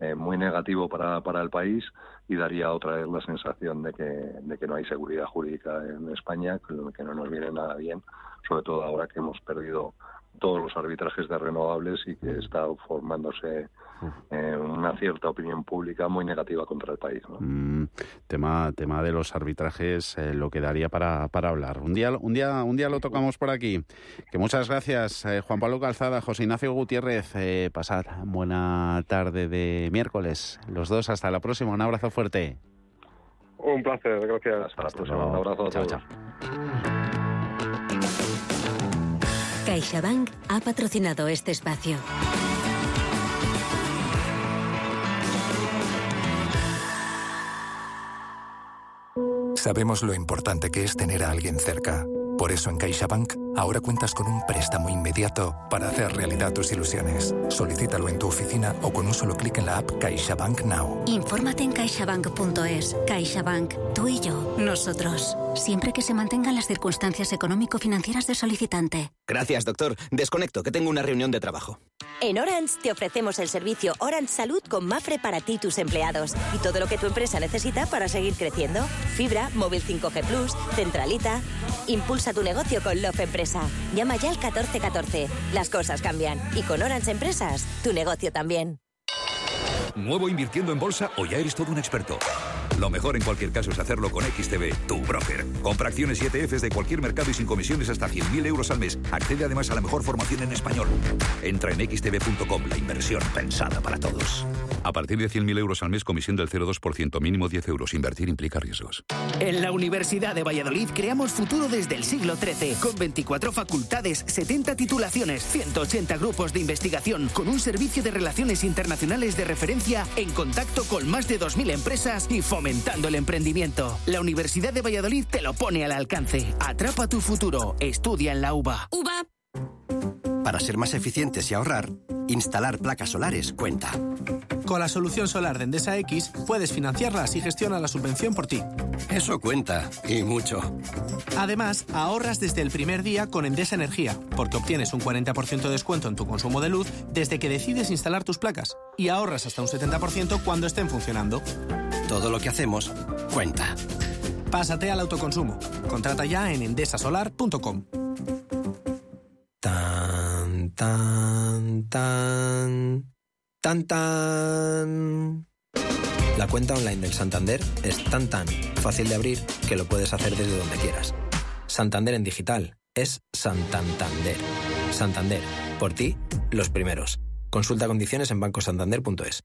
Eh, muy negativo para, para el país y daría otra vez la sensación de que, de que no hay seguridad jurídica en España, que no nos viene nada bien, sobre todo ahora que hemos perdido todos los arbitrajes de renovables y que está formándose eh, una cierta opinión pública muy negativa contra el país. Mm, tema, tema de los arbitrajes eh, lo quedaría para, para hablar. Un día, un día, un día lo tocamos por aquí. Que muchas gracias, eh, Juan Pablo Calzada, José Ignacio Gutiérrez. pasad buena tarde de miércoles. Los dos, hasta la próxima. Un abrazo fuerte. Un placer, gracias. Hasta la próxima. Un abrazo a todos. Chao, CaixaBank ha patrocinado este espacio. Sabemos lo importante que es tener a alguien cerca. Por eso en CaixaBank ahora cuentas con un préstamo inmediato para hacer realidad tus ilusiones. Solicítalo en tu oficina o con un solo clic en la app CaixaBank Now. Infórmate en caixabank.es. CaixaBank, tú y yo, nosotros. Siempre que se mantengan las circunstancias económico-financieras del solicitante. Gracias, doctor. Desconecto, que tengo una reunión de trabajo. En Orange te ofrecemos el servicio Orange Salud con Mafre para ti y tus empleados. Y todo lo que tu empresa necesita para seguir creciendo. Fibra, móvil 5G Plus, centralita. Impulsa tu negocio con Love Empresa. Llama ya al 1414. Las cosas cambian. Y con Orange Empresas, tu negocio también. ¿Nuevo invirtiendo en bolsa o ya eres todo un experto? Lo mejor en cualquier caso es hacerlo con XTB, tu broker. Compra acciones y ETFs de cualquier mercado y sin comisiones hasta 100.000 euros al mes. Accede además a la mejor formación en español. Entra en xtb.com, la inversión pensada para todos. A partir de 100.000 euros al mes, comisión del 0,2%, mínimo 10 euros. Invertir implica riesgos. En la Universidad de Valladolid creamos futuro desde el siglo XIII, con 24 facultades, 70 titulaciones, 180 grupos de investigación, con un servicio de relaciones internacionales de referencia en contacto con más de 2.000 empresas y fomentando el emprendimiento. La Universidad de Valladolid te lo pone al alcance. Atrapa tu futuro. Estudia en la UBA. UBA. Para ser más eficientes y ahorrar, instalar placas solares cuenta. Con la solución solar de Endesa X puedes financiarlas y gestiona la subvención por ti. Eso cuenta, y mucho. Además, ahorras desde el primer día con Endesa Energía, porque obtienes un 40% de descuento en tu consumo de luz desde que decides instalar tus placas y ahorras hasta un 70% cuando estén funcionando. Todo lo que hacemos cuenta. Pásate al autoconsumo. Contrata ya en endesasolar.com. Tan, tan, tan. Tan, tan. La cuenta online del Santander es tan, tan fácil de abrir que lo puedes hacer desde donde quieras. Santander en digital es Santander. Santander, por ti, los primeros. Consulta condiciones en bancosantander.es.